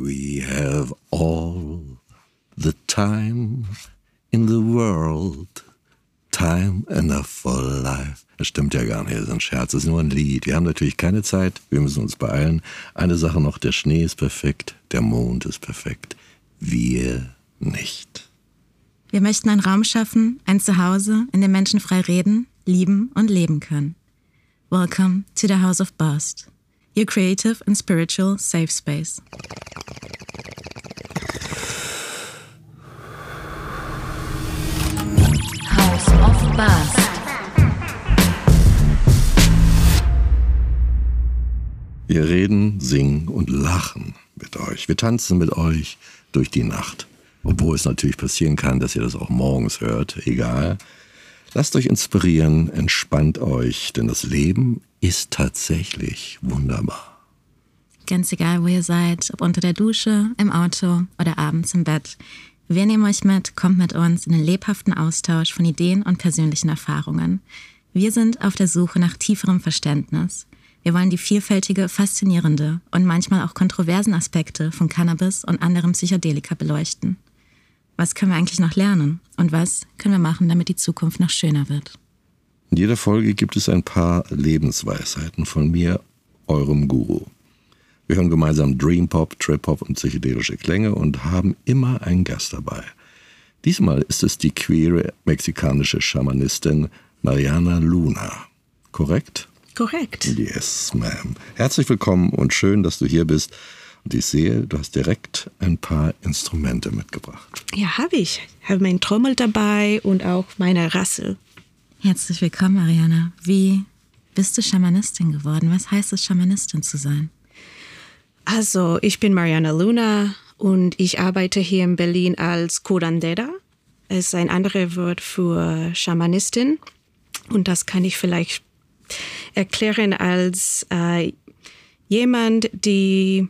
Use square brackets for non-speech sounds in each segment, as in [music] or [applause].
We have all the time in the world. Time enough for life. Das stimmt ja gar nicht, das ist ein Scherz, das ist nur ein Lied. Wir haben natürlich keine Zeit, wir müssen uns beeilen. Eine Sache noch, der Schnee ist perfekt, der Mond ist perfekt. Wir nicht. Wir möchten einen Raum schaffen, ein Zuhause, in dem Menschen frei reden, lieben und leben können. Welcome to the House of Bast, your creative and spiritual safe space. Bast. Wir reden, singen und lachen mit euch. Wir tanzen mit euch durch die Nacht. Obwohl es natürlich passieren kann, dass ihr das auch morgens hört. Egal. Lasst euch inspirieren, entspannt euch, denn das Leben ist tatsächlich wunderbar. Ganz egal, wo ihr seid, ob unter der Dusche, im Auto oder abends im Bett. Wir nehmen euch mit, kommt mit uns in den lebhaften Austausch von Ideen und persönlichen Erfahrungen. Wir sind auf der Suche nach tieferem Verständnis. Wir wollen die vielfältige, faszinierende und manchmal auch kontroversen Aspekte von Cannabis und anderen Psychedelika beleuchten. Was können wir eigentlich noch lernen? Und was können wir machen, damit die Zukunft noch schöner wird? In jeder Folge gibt es ein paar Lebensweisheiten von mir, eurem Guru. Wir hören gemeinsam Dream Pop, Trip Hop und psychedelische Klänge und haben immer einen Gast dabei. Diesmal ist es die queere mexikanische Schamanistin Mariana Luna. Korrekt? Korrekt. Yes, ma'am. Herzlich willkommen und schön, dass du hier bist. Und ich sehe, du hast direkt ein paar Instrumente mitgebracht. Ja, habe ich. Habe meinen Trommel dabei und auch meine Rassel. Herzlich willkommen, Mariana. Wie bist du Schamanistin geworden? Was heißt es, Schamanistin zu sein? Also, ich bin Mariana Luna und ich arbeite hier in Berlin als Curandera. Es ist ein anderes Wort für Schamanistin. Und das kann ich vielleicht erklären als äh, jemand, die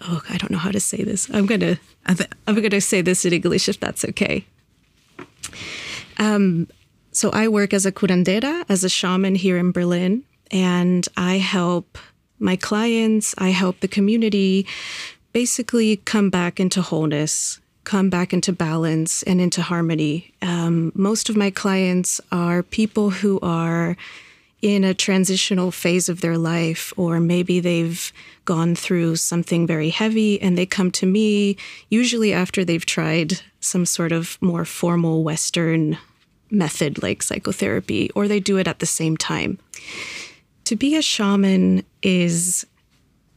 oh, I don't know how to say this. I'm gonna I'm gonna say this in English if that's okay. Um, so I work as a curandera, as a shaman here in Berlin, and I help my clients, I help the community basically come back into wholeness, come back into balance and into harmony. Um, most of my clients are people who are in a transitional phase of their life, or maybe they've gone through something very heavy and they come to me, usually after they've tried some sort of more formal Western method like psychotherapy, or they do it at the same time. To be a shaman is,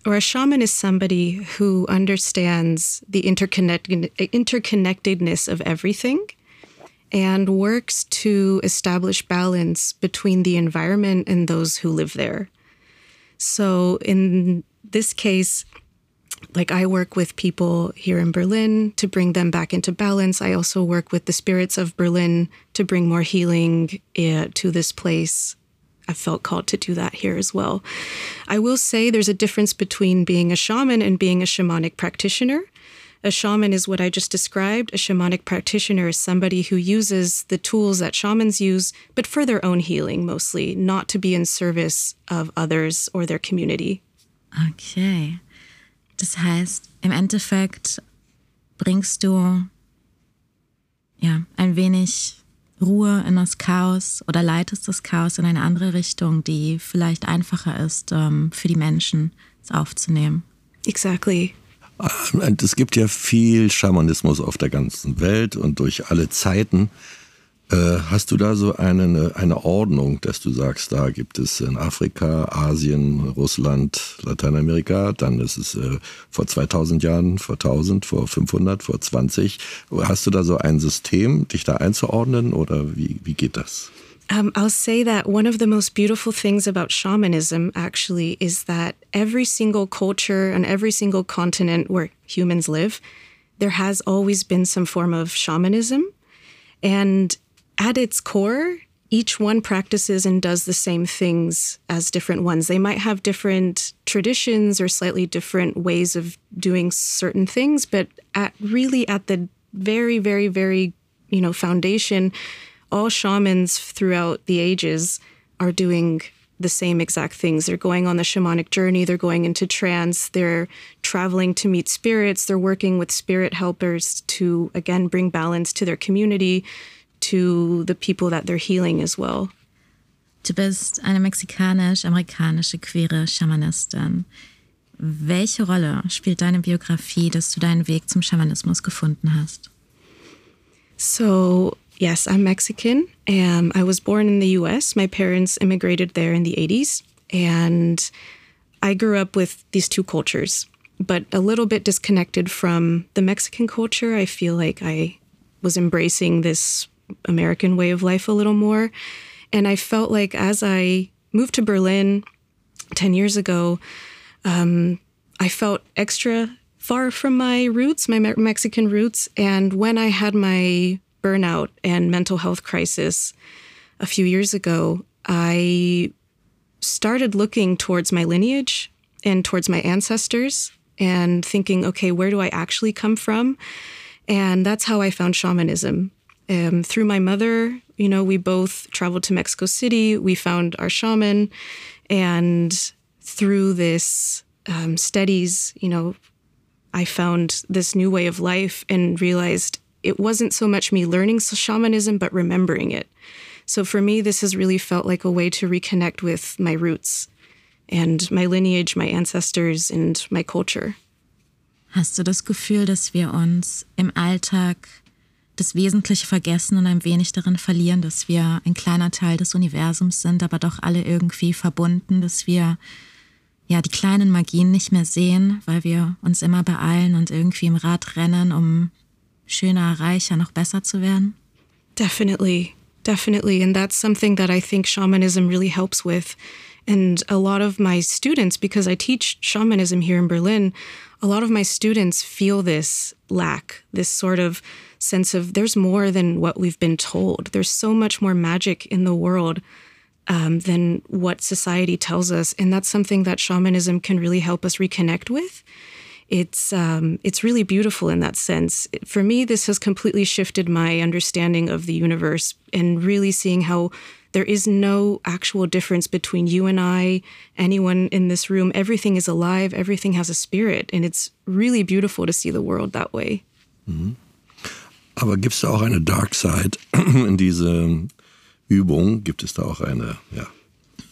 or a shaman is somebody who understands the interconnect, interconnectedness of everything and works to establish balance between the environment and those who live there. So in this case, like I work with people here in Berlin to bring them back into balance. I also work with the spirits of Berlin to bring more healing uh, to this place. I felt called to do that here as well. I will say there's a difference between being a shaman and being a shamanic practitioner. A shaman is what I just described. A shamanic practitioner is somebody who uses the tools that shamans use, but for their own healing mostly, not to be in service of others or their community. Okay. Das heißt, im Endeffekt bringst du ja ein wenig Ruhe in das Chaos oder leitest das Chaos in eine andere Richtung, die vielleicht einfacher ist ähm, für die Menschen, es aufzunehmen. Exactly. Es gibt ja viel Schamanismus auf der ganzen Welt und durch alle Zeiten. Äh, hast du da so eine, eine Ordnung, dass du sagst, da gibt es in Afrika, Asien, Russland, Lateinamerika, dann ist es äh, vor 2000 Jahren, vor 1000, vor 500, vor 20. Hast du da so ein System, dich da einzuordnen oder wie, wie geht das? Um, I'll say that one of the most beautiful things about shamanism actually is that every single culture and every single continent where humans live, there has always been some form of shamanism. And at its core, each one practices and does the same things as different ones. They might have different traditions or slightly different ways of doing certain things, but at really at the very, very, very, you know, foundation, all shamans throughout the ages are doing the same exact things. They're going on the shamanic journey, they're going into trance, they're traveling to meet spirits, they're working with spirit helpers to, again, bring balance to their community, to the people that they're healing as well. Du bist eine mexikanisch-amerikanische queere Schamanistin. Welche Rolle spielt deine Biografie, dass du deinen Weg zum Schamanismus gefunden hast? So, yes, I'm Mexican. Um, I was born in the US. My parents immigrated there in the 80s. And I grew up with these two cultures, but a little bit disconnected from the Mexican culture. I feel like I was embracing this American way of life a little more. And I felt like as I moved to Berlin 10 years ago, um, I felt extra far from my roots, my Me- Mexican roots. And when I had my burnout and mental health crisis a few years ago, I started looking towards my lineage and towards my ancestors and thinking, okay, where do I actually come from? And that's how I found shamanism. Um, through my mother, you know, we both traveled to Mexico City. We found our shaman, and through this um, studies, you know, I found this new way of life and realized it wasn't so much me learning shamanism, but remembering it. So for me, this has really felt like a way to reconnect with my roots and my lineage, my ancestors, and my culture. Hast du das Gefühl, dass wir uns im Alltag das Wesentliche vergessen und ein wenig darin verlieren, dass wir ein kleiner Teil des Universums sind, aber doch alle irgendwie verbunden, dass wir ja die kleinen Magien nicht mehr sehen, weil wir uns immer beeilen und irgendwie im Rad rennen, um schöner, reicher, noch besser zu werden? Definitely, definitely. And that's something that I think shamanism really helps with. And a lot of my students, because I teach shamanism here in Berlin, a lot of my students feel this lack, this sort of sense of there's more than what we've been told. There's so much more magic in the world um, than what society tells us. And that's something that shamanism can really help us reconnect with. It's um, it's really beautiful in that sense. For me, this has completely shifted my understanding of the universe and really seeing how there is no actual difference between you and I, anyone in this room. Everything is alive, everything has a spirit, and it's really beautiful to see the world that way. Mhm. Aber gibt es da auch eine Dark Side [clears throat] in diese Übung? Gibt es da auch eine, ja?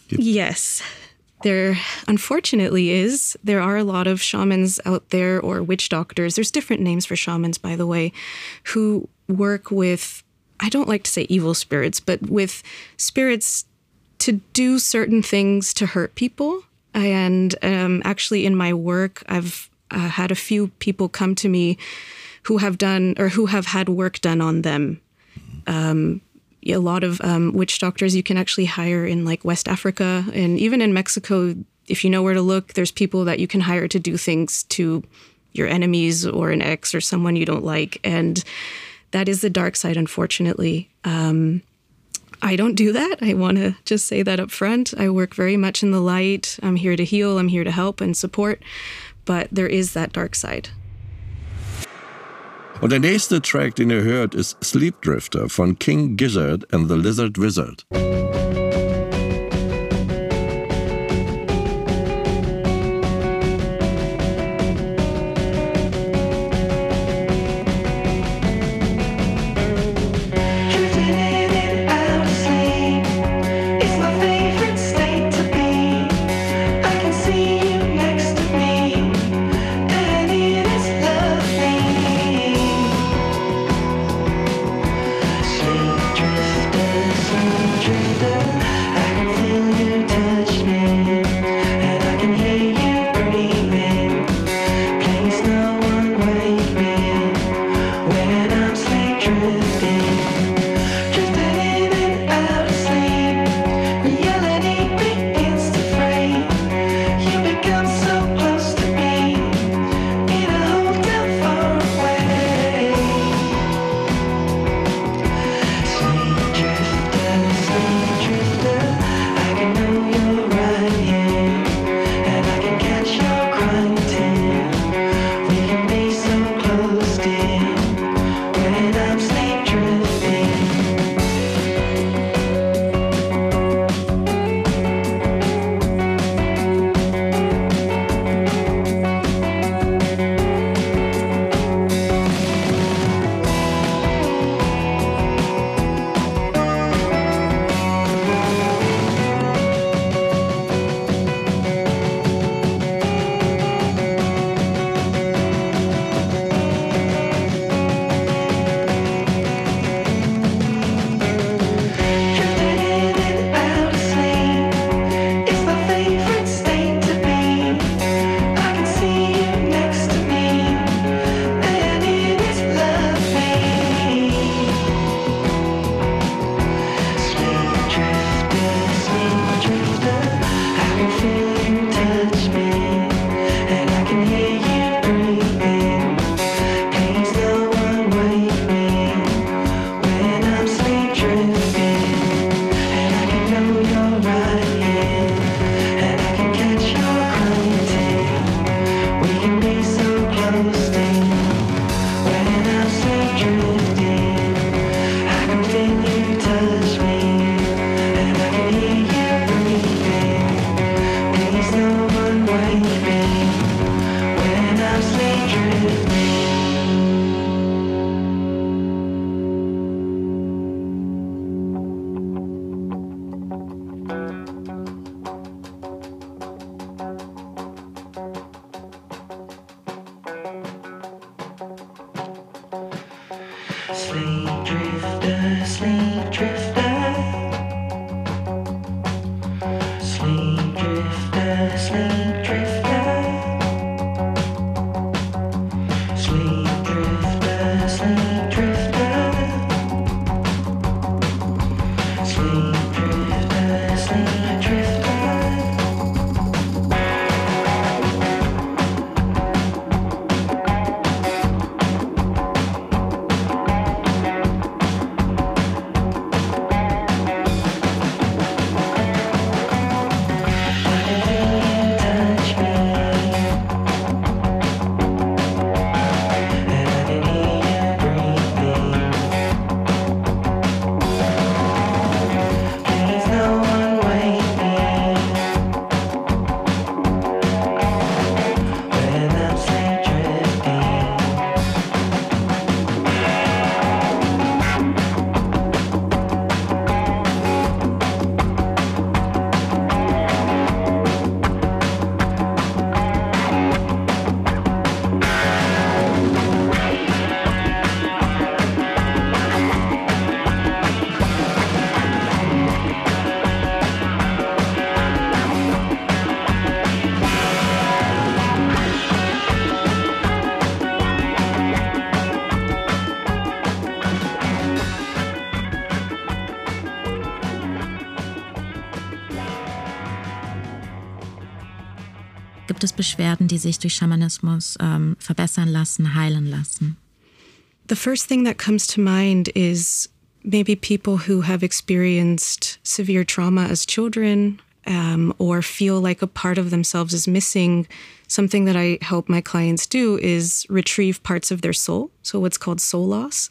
Yes. There unfortunately is. There are a lot of shamans out there or witch doctors. There's different names for shamans, by the way, who work with, I don't like to say evil spirits, but with spirits to do certain things to hurt people. And um, actually, in my work, I've uh, had a few people come to me who have done or who have had work done on them. Um, a lot of um, witch doctors you can actually hire in like West Africa and even in Mexico. If you know where to look, there's people that you can hire to do things to your enemies or an ex or someone you don't like. And that is the dark side, unfortunately. Um, I don't do that. I want to just say that up front. I work very much in the light. I'm here to heal, I'm here to help and support. But there is that dark side. Und der nächste Track, den ihr hört, ist Sleep Drifter von King Gizzard and the Lizard Wizard. Beschwerden, die sich durch Schamanismus ähm, verbessern lassen, heilen lassen? The first thing that comes to mind is maybe people who have experienced severe trauma as children um, or feel like a part of themselves is missing. Something that I help my clients do is retrieve parts of their soul, so what's called soul loss.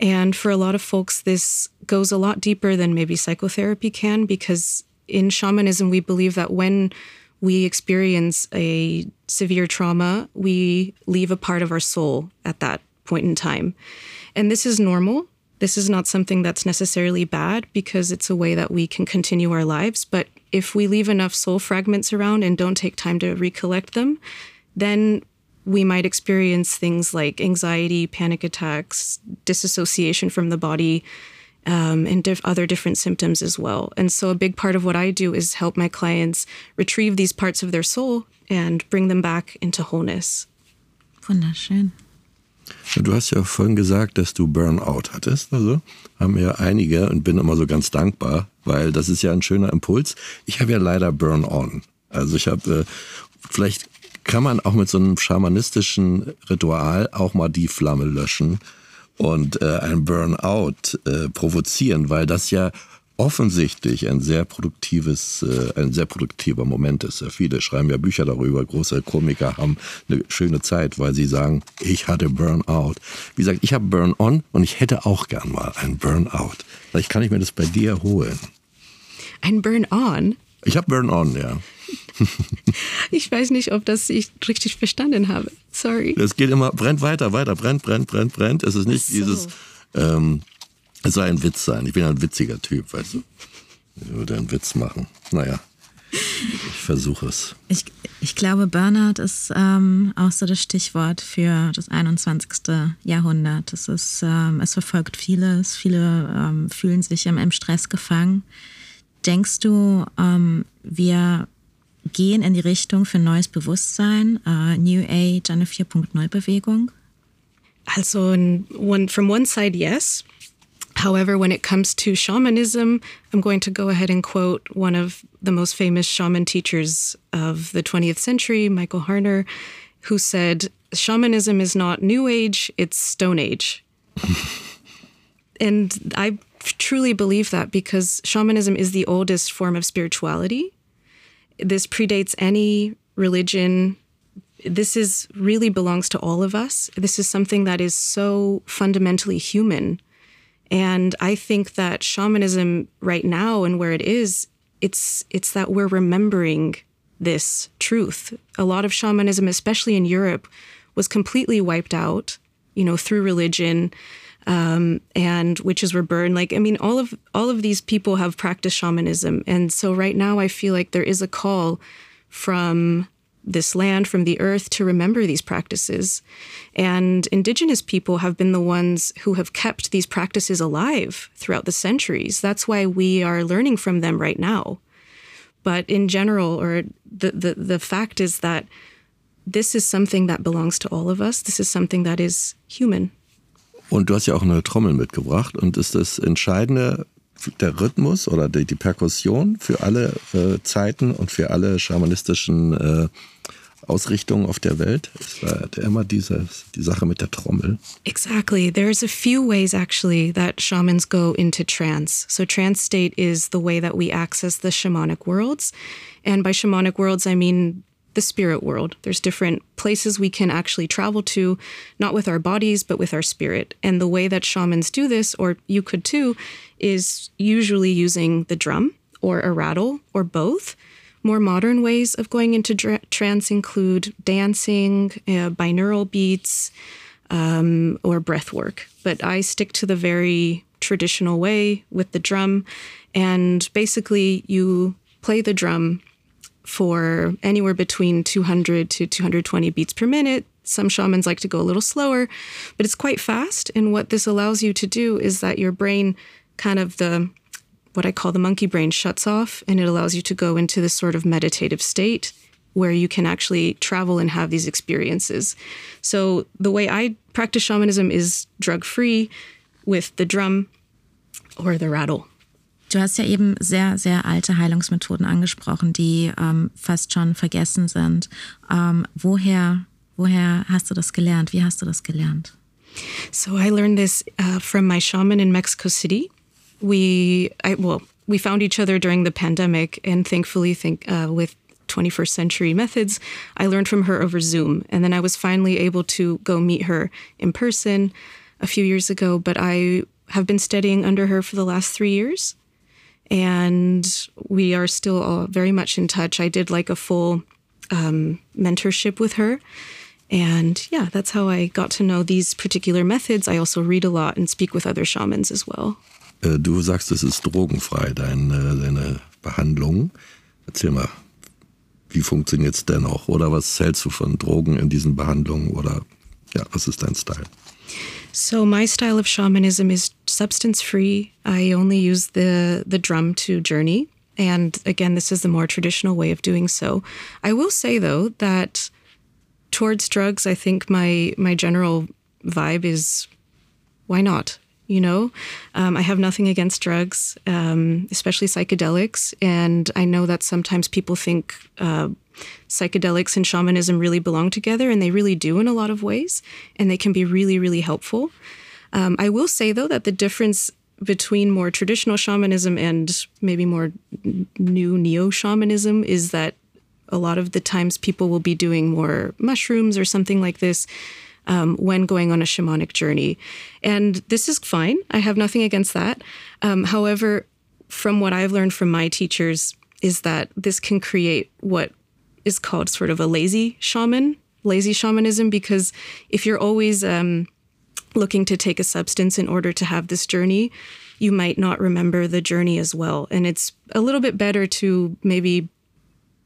And for a lot of folks, this goes a lot deeper than maybe psychotherapy can because in shamanism, we believe that when we experience a severe trauma, we leave a part of our soul at that point in time. And this is normal. This is not something that's necessarily bad because it's a way that we can continue our lives. But if we leave enough soul fragments around and don't take time to recollect them, then we might experience things like anxiety, panic attacks, disassociation from the body, um, and diff- other different symptoms as well. And so, a big part of what I do is help my clients retrieve these parts of their soul and bring them back into wholeness. Wunderschön. Du hast ja vorhin gesagt, dass du Burnout hattest. Also haben ja einige und bin immer so ganz dankbar, weil das ist ja ein schöner Impuls. Ich habe ja leider Burn-on. Also ich habe, äh, vielleicht kann man auch mit so einem schamanistischen Ritual auch mal die Flamme löschen und äh, ein Burnout äh, provozieren, weil das ja offensichtlich ein sehr produktives, äh, ein sehr produktiver Moment ist. Viele schreiben ja Bücher darüber, große Komiker haben eine schöne Zeit, weil sie sagen, ich hatte Burnout. Wie gesagt, ich habe Burn-on und ich hätte auch gern mal ein Burnout. Vielleicht kann ich mir das bei dir holen. Ein Burn-on? Ich habe Burn-on, ja. [laughs] ich weiß nicht, ob das ich richtig verstanden habe. Sorry. Es geht immer, brennt weiter, weiter, brennt, brennt, brennt, brennt. Es ist nicht so. dieses, ähm, es soll ein Witz sein. Ich bin ein witziger Typ, weißt du. Ich würde einen Witz machen. Naja, ich versuche es. Ich, ich glaube, Burnout ist ähm, auch so das Stichwort für das 21. Jahrhundert. Es, ist, ähm, es verfolgt vieles. Viele ähm, fühlen sich im, im, Stress gefangen. Denkst du, ähm, wir gehen in die Richtung für neues Bewusstsein, uh, New Age, eine 4.0 Bewegung? Also, one, from one side, yes. However, when it comes to shamanism, I'm going to go ahead and quote one of the most famous shaman teachers of the 20th century, Michael Harner, who said, Shamanism is not New Age, it's Stone Age. [laughs] and I truly believe that because shamanism is the oldest form of spirituality this predates any religion. This is really belongs to all of us. This is something that is so fundamentally human. And I think that shamanism right now and where it is, it's it's that we're remembering this truth. A lot of shamanism, especially in Europe, was completely wiped out, you know, through religion. Um, and witches were burned. Like, I mean, all of all of these people have practiced shamanism, and so right now I feel like there is a call from this land, from the earth, to remember these practices. And indigenous people have been the ones who have kept these practices alive throughout the centuries. That's why we are learning from them right now. But in general, or the, the, the fact is that this is something that belongs to all of us. This is something that is human. Und du hast ja auch eine Trommel mitgebracht. Und ist das Entscheidende der Rhythmus oder die, die Perkussion für alle äh, Zeiten und für alle schamanistischen äh, Ausrichtungen auf der Welt? Es war immer diese, die Sache mit der Trommel. Exactly. There's a few ways actually that shamans go into trance. So trance state is the way that we access the shamanic worlds. And by shamanic worlds, I mean the spirit world. There's different places we can actually travel to, not with our bodies, but with our spirit. And the way that shamans do this, or you could too, is usually using the drum or a rattle or both. More modern ways of going into dra- trance include dancing, uh, binaural beats, um, or breath work. But I stick to the very traditional way with the drum. And basically, you play the drum for anywhere between 200 to 220 beats per minute. Some shamans like to go a little slower, but it's quite fast. And what this allows you to do is that your brain kind of the what I call the monkey brain shuts off and it allows you to go into this sort of meditative state where you can actually travel and have these experiences. So the way I practice shamanism is drug free with the drum or the rattle. Du hast ja eben sehr, sehr alte Heilungsmethoden angesprochen, die ähm, fast schon vergessen sind. Ähm, woher, woher hast du das gelernt? Wie hast du das gelernt? So I learned this uh, from my shaman in Mexico City. We, I, well, we found each other during the pandemic, and thankfully, think uh, with 21st century methods, I learned from her over Zoom, and then I was finally able to go meet her in person a few years ago. But I have been studying under her for the last three years, and we are still all very much in touch. I did like a full um, mentorship with her. And yeah, that's how I got to know these particular methods. I also read a lot and speak with other shamans as well. Äh, du sagst, es ist drogenfrei, deine, deine Behandlung. Erzähl mal, wie funktioniert es denn auch? Oder was hältst du von Drogen in diesen Behandlungen? Oder ja, was ist dein Style? So my style of shamanism is substance free. I only use the the drum to journey. And again, this is the more traditional way of doing so. I will say though that towards drugs, I think my my general vibe is why not? You know, um, I have nothing against drugs, um, especially psychedelics, and I know that sometimes people think uh, psychedelics and shamanism really belong together, and they really do in a lot of ways, and they can be really, really helpful. Um, I will say, though, that the difference between more traditional shamanism and maybe more new neo shamanism is that a lot of the times people will be doing more mushrooms or something like this um, when going on a shamanic journey. And this is fine. I have nothing against that. Um, however, from what I've learned from my teachers, is that this can create what is called sort of a lazy shaman, lazy shamanism, because if you're always um, looking to take a substance in order to have this journey, you might not remember the journey as well. And it's a little bit better to maybe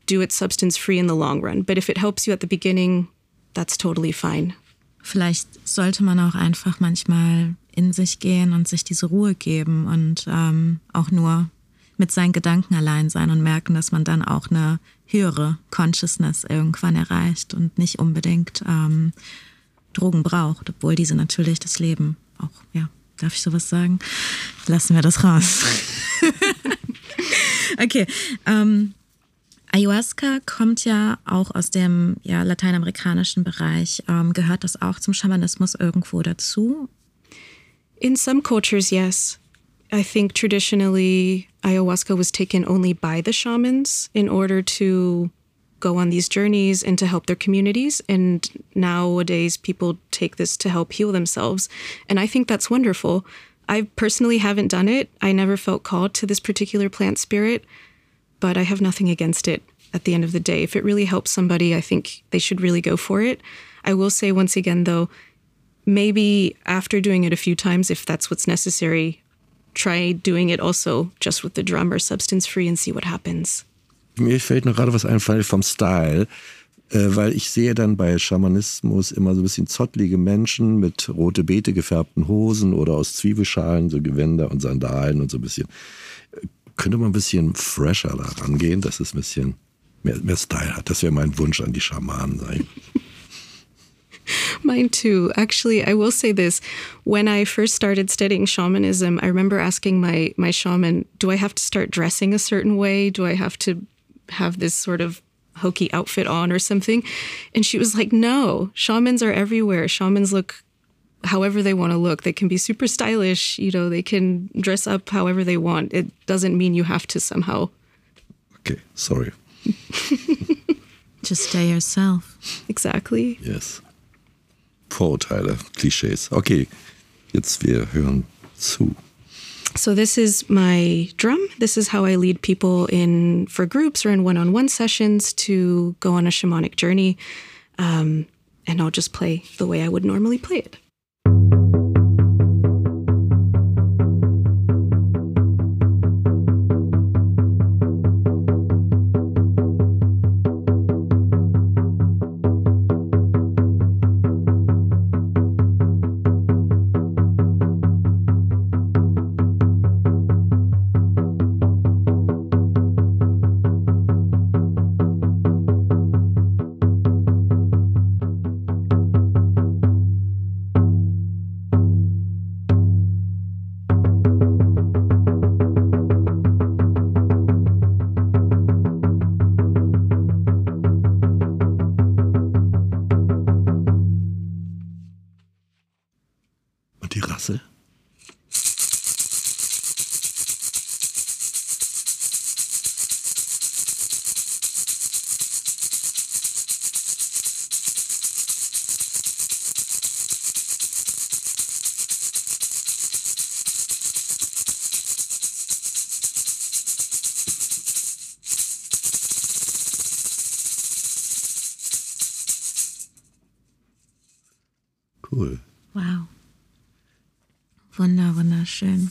do it substance free in the long run. But if it helps you at the beginning, that's totally fine. Vielleicht sollte man auch einfach manchmal in sich gehen und sich diese Ruhe geben und ähm, auch nur mit seinen Gedanken allein sein und merken, dass man dann auch eine höhere Consciousness irgendwann erreicht und nicht unbedingt ähm, Drogen braucht, obwohl diese natürlich das Leben auch, ja, darf ich sowas sagen? Lassen wir das raus. [laughs] okay. Ähm, Ayahuasca kommt ja auch aus dem ja, lateinamerikanischen Bereich. Ähm, gehört das auch zum Schamanismus irgendwo dazu? In some cultures, yes. I think traditionally ayahuasca was taken only by the shamans in order to go on these journeys and to help their communities. And nowadays, people take this to help heal themselves. And I think that's wonderful. I personally haven't done it. I never felt called to this particular plant spirit, but I have nothing against it at the end of the day. If it really helps somebody, I think they should really go for it. I will say once again, though, maybe after doing it a few times, if that's what's necessary, try doing it also just with the drum or substance free and see what happens. Mir fällt noch gerade was ein vom Style, äh, weil ich sehe dann bei Schamanismus immer so ein bisschen zottlige Menschen mit rote Beete gefärbten Hosen oder aus Zwiebelschalen so Gewänder und Sandalen und so ein bisschen. Könnte man ein bisschen fresher da rangehen, dass es ein bisschen mehr, mehr Style hat. Das wäre mein Wunsch an die Schamanen sein. [laughs] Mine too. Actually, I will say this. When I first started studying shamanism, I remember asking my my shaman, "Do I have to start dressing a certain way? Do I have to have this sort of hokey outfit on or something?" And she was like, "No. Shamans are everywhere. Shamans look however they want to look. They can be super stylish, you know, they can dress up however they want. It doesn't mean you have to somehow." Okay, sorry. [laughs] Just stay yourself. Exactly. Yes. Vorurteile, Klischees. Okay, jetzt wir hören zu. So this is my drum. This is how I lead people in for groups or in one-on-one sessions to go on a shamanic journey. Um, and I'll just play the way I would normally play it. Cool. Wow. Wunder, wunderschön.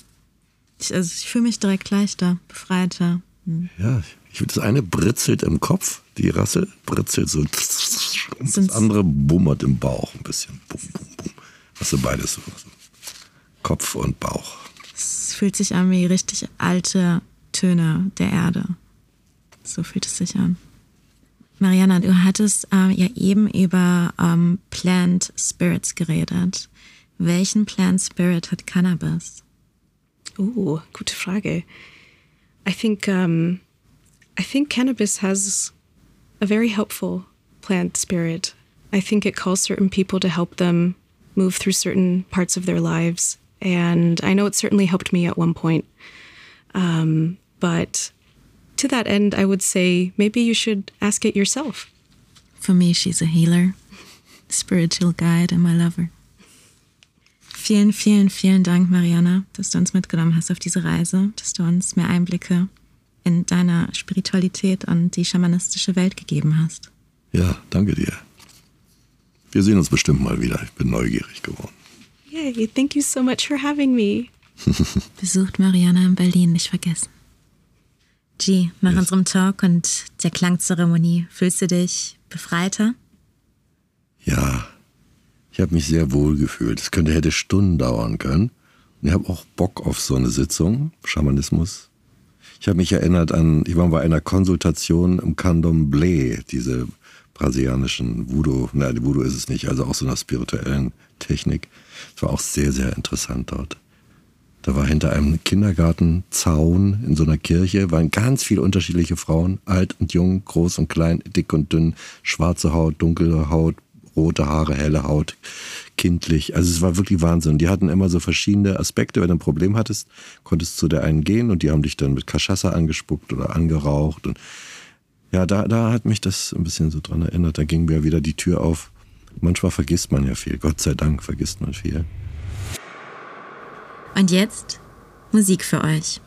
Ich, also ich fühle mich direkt leichter, befreiter. Hm. Ja, ich das eine britzelt im Kopf, die Rasse britzelt so. Und das andere bummert im Bauch ein bisschen. Bum, bum, bum. Hast du beides so. Kopf und Bauch. Es fühlt sich an wie richtig alte Töne der Erde. So fühlt es sich an. Mariana, du hattest ähm, ja eben über ähm, Plant Spirits geredet. Welchen Plant Spirit hat Cannabis? Ooh, gute Frage. I think um, I think cannabis has a very helpful plant spirit. I think it calls certain people to help them move through certain parts of their lives, and I know it certainly helped me at one point. Um, but to that end, I would say maybe you should ask it yourself. For me, she's a healer, spiritual guide, and my lover. Vielen, vielen, vielen Dank, Mariana, dass du uns mitgenommen hast auf diese Reise, dass du uns mehr Einblicke in deine Spiritualität und die schamanistische Welt gegeben hast. Ja, danke dir. Wir sehen uns bestimmt mal wieder. Ich bin neugierig geworden. Yay! Thank you so much for having me. [laughs] Besucht Mariana in Berlin nicht vergessen. G, nach Yes. unserem Talk und der Klangzeremonie fühlst du dich befreiter? Ja, ich habe mich sehr wohl gefühlt. Es könnte hätte Stunden dauern können. Und ich habe auch Bock auf so eine Sitzung, Schamanismus. Ich habe mich erinnert an, ich war bei einer Konsultation im Candomblé, diese brasilianischen Voodoo, nein, Voodoo ist es nicht, also auch so einer spirituellen Technik. Es war auch sehr, sehr interessant dort. Da war hinter einem Kindergartenzaun in so einer Kirche, waren ganz viele unterschiedliche Frauen, alt und jung, groß und klein, dick und dünn, schwarze Haut, dunkle Haut, rote Haare, helle Haut, kindlich. Also es war wirklich Wahnsinn. Die hatten immer so verschiedene Aspekte. Wenn du ein Problem hattest, konntest du zu der einen gehen und die haben dich dann mit Cachaça angespuckt oder angeraucht. Und ja, da, da hat mich das ein bisschen so dran erinnert. Da ging mir wieder die Tür auf. Manchmal vergisst man ja viel. Gott sei Dank vergisst man viel. Und jetzt Musik für euch.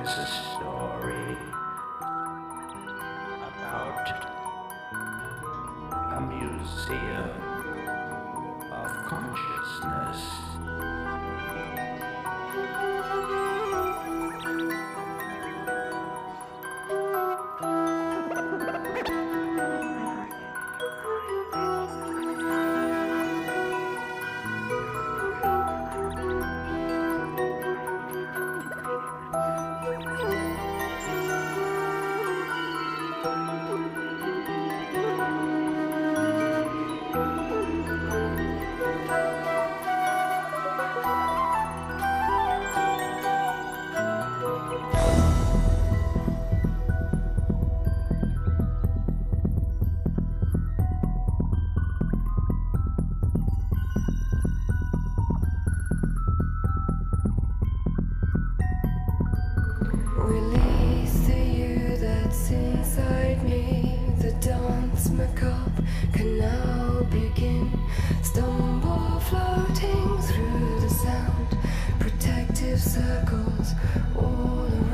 Is a story circles all around.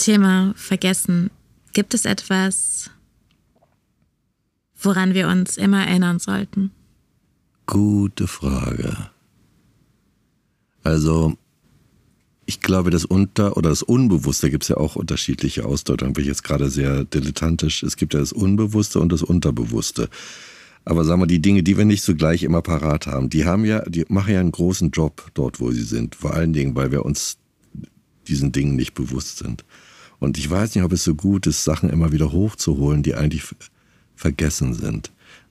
Thema Vergessen. Gibt es etwas, woran wir uns immer erinnern sollten? Gute Frage. Also, ich glaube, das Unter- oder das Unbewusste gibt es ja auch unterschiedliche Ausdeutungen, bin ich jetzt gerade sehr dilettantisch. Es gibt ja das Unbewusste und das Unterbewusste. Aber sagen wir, die Dinge, die wir nicht so gleich immer parat haben, die haben ja, die machen ja einen großen Job dort, wo sie sind. Vor allen Dingen, weil wir uns diesen Dingen nicht bewusst sind. Und ich weiß nicht, ob es so gut ist, Sachen immer wieder hochzuholen, die eigentlich ver- vergessen sind.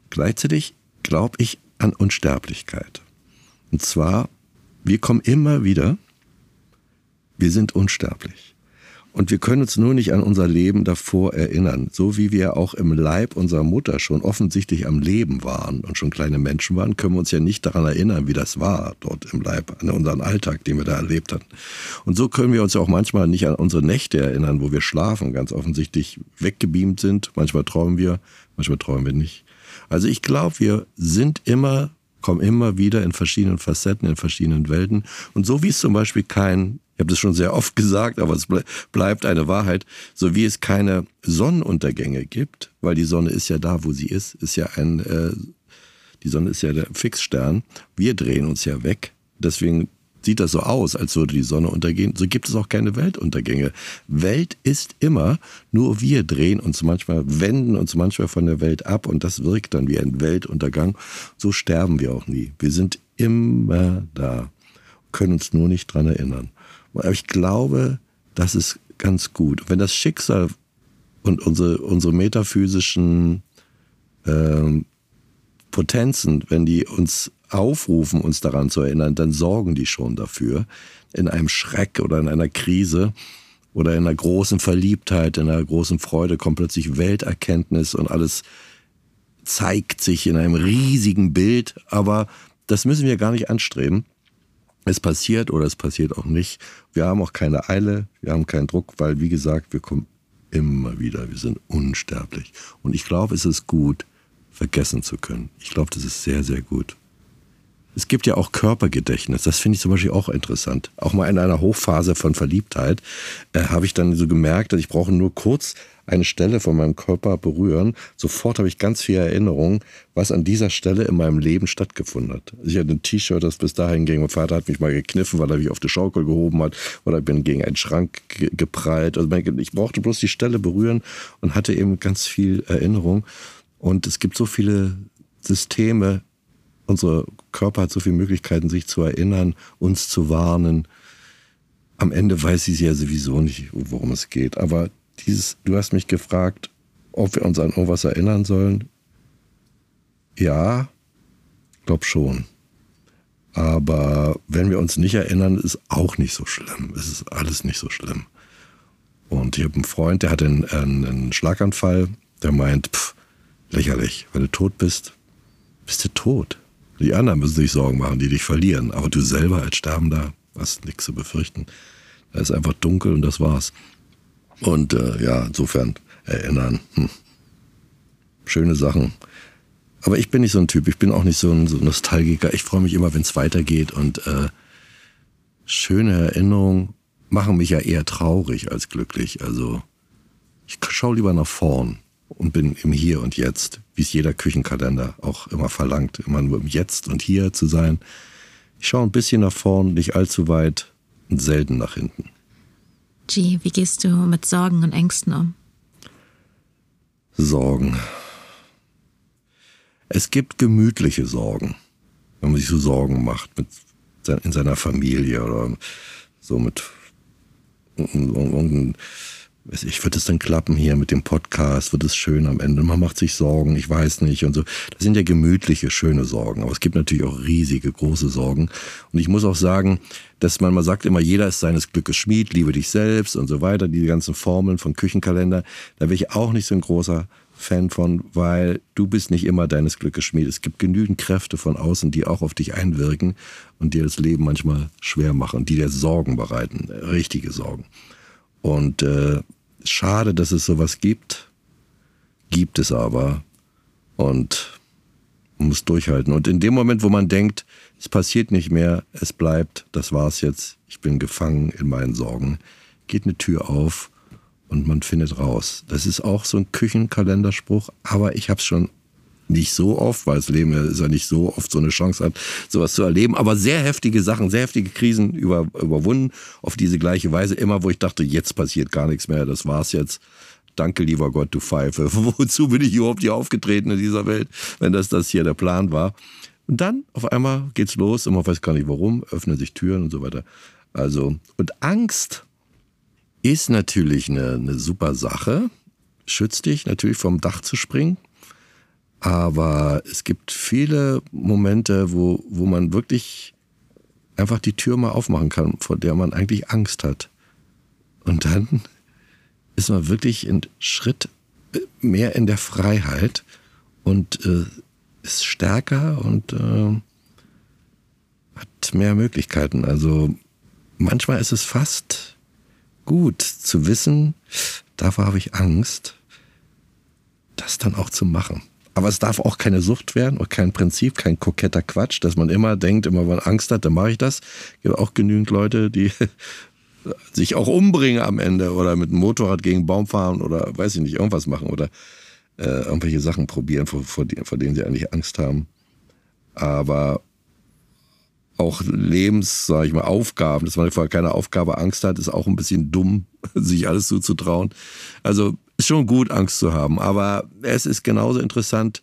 Gleichzeitig glaube ich an Unsterblichkeit. Und zwar, wir kommen immer wieder, wir sind unsterblich. Und wir können uns nur nicht an unser Leben davor erinnern, so wie wir auch im Leib unserer Mutter schon offensichtlich am Leben waren und schon kleine Menschen waren, können wir uns ja nicht daran erinnern, wie das war dort im Leib, an unseren Alltag, den wir da erlebt hatten. Und so können wir uns ja auch manchmal nicht an unsere Nächte erinnern, wo wir schlafen, ganz offensichtlich weggebeamt sind. Manchmal träumen wir, manchmal träumen wir nicht. Also ich glaube, wir sind immer, kommen immer wieder in verschiedenen Facetten, in verschiedenen Welten. Und so wie es zum Beispiel kein, ich habe das schon sehr oft [laughs] gesagt, aber es ble bleibt eine Wahrheit, so wie es keine Sonnenuntergänge gibt, weil die Sonne ist ja da, wo sie ist, ist ja ein, äh, die Sonne ist ja der Fixstern. Wir drehen uns ja weg. Deswegen sieht das so aus, als würde die Sonne untergehen. So gibt es auch keine Weltuntergänge. Welt ist immer, nur wir drehen uns manchmal, wenden uns manchmal von der Welt ab und das wirkt dann wie ein Weltuntergang. So sterben wir auch nie. Wir sind immer da, können uns nur nicht dran erinnern. Aber ich glaube, das ist ganz gut. Wenn das Schicksal und unsere, unsere metaphysischen ähm, Potenzen, wenn die uns aufrufen, uns daran zu erinnern, dann sorgen die schon dafür. In einem Schreck oder in einer Krise oder in einer großen Verliebtheit, in einer großen Freude kommt plötzlich Welterkenntnis und alles zeigt sich in einem riesigen Bild. Aber das müssen wir gar nicht anstreben. Es passiert oder es passiert auch nicht. Wir haben auch keine Eile, wir haben keinen Druck, weil, wie gesagt, wir kommen immer wieder. Wir sind unsterblich. Und ich glaube, es ist gut, vergessen zu können. Ich glaube, das ist sehr, sehr gut. Es gibt ja auch Körpergedächtnis. Das finde ich zum Beispiel auch interessant. Auch mal in einer Hochphase von Verliebtheit äh, habe ich dann so gemerkt, dass ich brauche nur kurz eine Stelle von meinem Körper berühren. Sofort habe ich ganz viel Erinnerung, was an dieser Stelle in meinem Leben stattgefunden hat. Ich hatte ein T-Shirt, das bis dahin ging. Mein Vater hat mich mal gekniffen, weil er mich auf die Schaukel gehoben hat. Oder ich bin gegen einen Schrank ge geprallt. Also ich brauchte bloß die Stelle berühren und hatte eben ganz viel Erinnerung. Und es gibt so viele Systeme, unser Körper hat so viele Möglichkeiten, sich zu erinnern, uns zu warnen. Am Ende weiß ich ja sowieso nicht, worum es geht. Aber dieses, du hast mich gefragt, ob wir uns an irgendwas erinnern sollen. Ja, glaub schon. Aber wenn wir uns nicht erinnern, ist auch nicht so schlimm. Es ist alles nicht so schlimm. Und ich habe einen Freund, der hatte einen, einen Schlaganfall, der meint, pff, lächerlich, wenn du tot bist, bist du tot. Die anderen müssen sich Sorgen machen, die dich verlieren. Aber du selber als Sterbender hast nichts zu befürchten. Da ist einfach dunkel und das war's. Und äh, ja, insofern erinnern. Hm. Schöne Sachen. Aber ich bin nicht so ein Typ. Ich bin auch nicht so ein so Nostalgiker. Ich freue mich immer, wenn es weitergeht. Und äh, schöne Erinnerungen machen mich ja eher traurig als glücklich. Also ich schaue lieber nach vorn und bin im Hier und Jetzt, wie es jeder Küchenkalender auch immer verlangt, immer nur im Jetzt und Hier zu sein. Ich schaue ein bisschen nach vorn, nicht allzu weit und selten nach hinten. G, wie gehst du mit Sorgen und Ängsten um? Sorgen. Es gibt gemütliche Sorgen, wenn man sich so Sorgen macht mit in seiner Familie oder so mit irgendeinem weiß ich, wird es dann klappen hier mit dem Podcast? Wird es schön am Ende? Man macht sich Sorgen, ich weiß nicht und so. Das sind ja gemütliche, schöne Sorgen. Aber es gibt natürlich auch riesige, große Sorgen. Und ich muss auch sagen, dass man mal sagt immer, jeder ist seines Glückes Schmied, liebe dich selbst und so weiter. Die ganzen Formeln von Küchenkalender. Da bin ich auch nicht so ein großer Fan von, weil du bist nicht immer deines Glückes Schmied. Es gibt genügend Kräfte von außen, die auch auf dich einwirken und dir das Leben manchmal schwer machen, die dir Sorgen bereiten, richtige Sorgen. Und äh, schade, dass es sowas gibt, gibt es aber. Und muss durchhalten. Und in dem Moment, wo man denkt, es passiert nicht mehr, es bleibt, das war's jetzt, ich bin gefangen in meinen Sorgen, geht eine Tür auf und man findet raus. Das ist auch so ein Küchenkalenderspruch, aber ich habe es schon nicht so oft, weil das Leben ist ja nicht so oft so eine Chance hat, sowas zu erleben, aber sehr heftige Sachen, sehr heftige Krisen über, überwunden auf diese gleiche Weise. Immer, wo ich dachte, jetzt passiert gar nichts mehr, das war's jetzt. Danke, lieber Gott, du Pfeife. [laughs] Wozu bin ich überhaupt hier aufgetreten in dieser Welt, wenn das das hier der Plan war? Und dann auf einmal geht's los und man weiß gar nicht warum, öffnen sich Türen und so weiter. Also, und Angst ist natürlich eine, eine super Sache, schützt dich natürlich vom Dach zu springen. Aber es gibt viele Momente, wo, wo man wirklich einfach die Tür mal aufmachen kann, vor der man eigentlich Angst hat. Und dann ist man wirklich einen Schritt mehr in der Freiheit und äh, ist stärker und äh, hat mehr Möglichkeiten. Also manchmal ist es fast gut zu wissen, davor habe ich Angst, das dann auch zu machen. Aber es darf auch keine Sucht werden und kein Prinzip, kein koketter Quatsch, dass man immer denkt, immer wenn man Angst hat, dann mache ich das. Es gibt auch genügend Leute, die [laughs] sich auch umbringen am Ende oder mit dem Motorrad gegen einen Baum fahren oder weiß ich nicht, irgendwas machen oder äh, irgendwelche Sachen probieren, vor, vor, die- vor denen sie eigentlich Angst haben. Aber auch Lebens, sage ich mal, Aufgaben, dass man vor keiner Aufgabe Angst hat, ist auch ein bisschen dumm, [laughs] sich alles zuzutrauen. Also ist schon gut, Angst zu haben, aber es ist genauso interessant,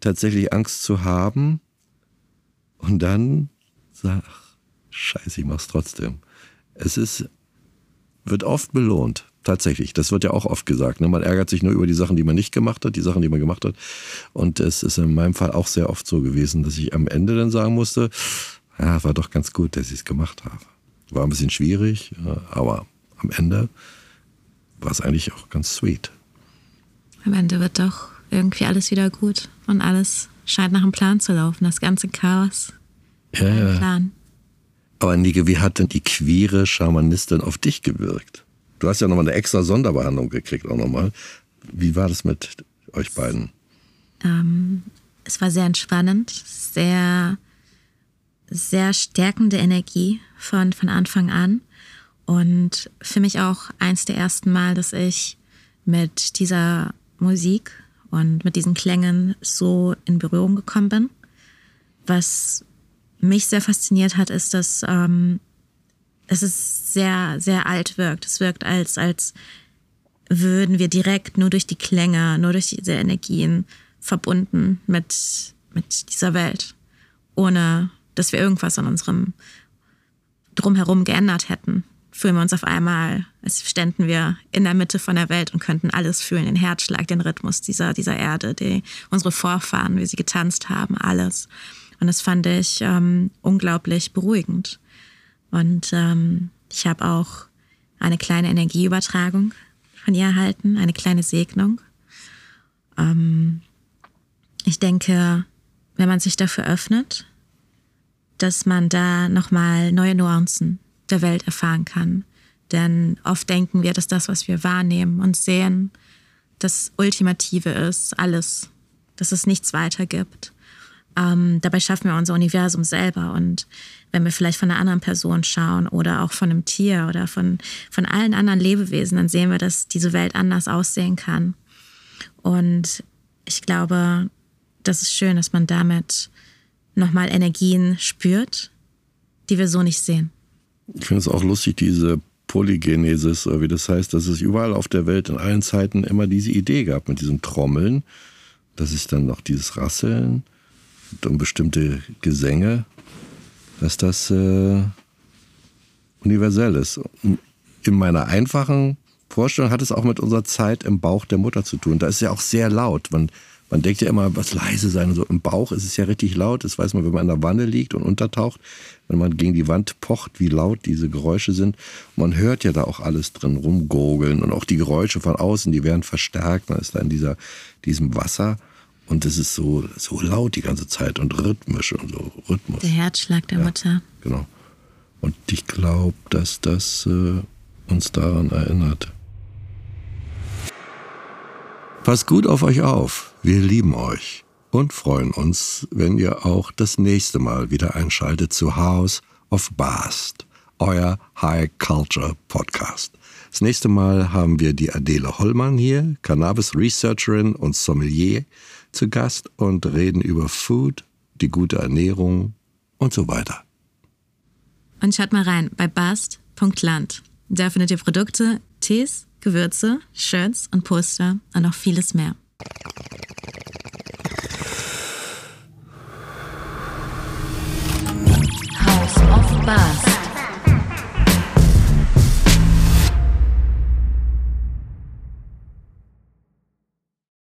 tatsächlich Angst zu haben und dann sag, scheiße, ich mach's trotzdem. Es ist, wird oft belohnt. Tatsächlich, das wird ja auch oft gesagt. Ne? Man ärgert sich nur über die Sachen, die man nicht gemacht hat, die Sachen, die man gemacht hat. Und es ist in meinem Fall auch sehr oft so gewesen, dass ich am Ende dann sagen musste, ja, war doch ganz gut, dass ich es gemacht habe. War ein bisschen schwierig, ja, aber am Ende war es eigentlich auch ganz sweet. Am Ende wird doch irgendwie alles wieder gut und alles scheint nach einem Plan zu laufen. Das ganze Chaos. Ja, ja. Plan. Aber Nike, wie hat denn die queere Schamanistin auf dich gewirkt? Du hast ja nochmal eine extra Sonderbehandlung gekriegt, auch nochmal. Wie war das mit euch beiden? Ähm, es war sehr entspannend, sehr, sehr stärkende Energie von, von Anfang an. Und für mich auch eins der ersten Mal, dass ich mit dieser Musik und mit diesen Klängen so in Berührung gekommen bin. Was mich sehr fasziniert hat, ist, dass ähm, es sehr, sehr alt wirkt. Es wirkt, als, als würden wir direkt nur durch die Klänge, nur durch diese Energien verbunden mit, mit dieser Welt, ohne dass wir irgendwas an unserem Drumherum geändert hätten. Fühlen wir uns auf einmal, als ständen wir in der Mitte von der Welt und könnten alles fühlen, den Herzschlag, den Rhythmus dieser, dieser Erde, die, unsere Vorfahren, wie sie getanzt haben, alles. Und das fand ich ähm, unglaublich beruhigend. Und ähm, ich habe auch eine kleine Energieübertragung von ihr erhalten, eine kleine Segnung. Ähm, ich denke, wenn man sich dafür öffnet, dass man da nochmal neue Nuancen der Welt erfahren kann. Denn oft denken wir, dass das, was wir wahrnehmen und sehen, das Ultimative ist, alles, dass es nichts weiter gibt. Ähm, dabei schaffen wir unser Universum selber. Und wenn wir vielleicht von einer anderen Person schauen oder auch von einem Tier oder von, von allen anderen Lebewesen, dann sehen wir, dass diese Welt anders aussehen kann. Und ich glaube, das ist schön, dass man damit nochmal Energien spürt, die wir so nicht sehen. Ich finde es auch lustig, diese Polygenesis, wie das heißt, dass es überall auf der Welt in allen Zeiten immer diese Idee gab mit diesem Trommeln. Das ist dann noch dieses Rasseln und bestimmte Gesänge, dass das äh, universell ist. In meiner einfachen Vorstellung hat es auch mit unserer Zeit im Bauch der Mutter zu tun. Da ist ja auch sehr laut. Man, man denkt ja immer, was leise sein und so. Im Bauch ist es ja richtig laut. Das weiß man, wenn man in der Wanne liegt und untertaucht, wenn man gegen die Wand pocht, wie laut diese Geräusche sind. Man hört ja da auch alles drin rumgurgeln und auch die Geräusche von außen, die werden verstärkt. Man ist da in dieser, diesem Wasser und es ist so, so laut die ganze Zeit und rhythmisch und so Rhythmus. Der Herzschlag der Ja. Mutter. Genau. Und ich glaube, dass das äh, uns daran erinnert. Passt gut auf euch auf. Wir lieben euch. und freuen uns, wenn ihr auch das nächste Mal wieder einschaltet zu House of Bast, euer High Culture Podcast. Das nächste Mal haben wir die Adele Hollmann hier, Cannabis-Researcherin und Sommelier, zu Gast und reden über Food, die gute Ernährung und so weiter. Und schaut mal rein bei bast.land. Da findet ihr Produkte, Tees, Gewürze, Shirts und Poster und noch vieles mehr. paz.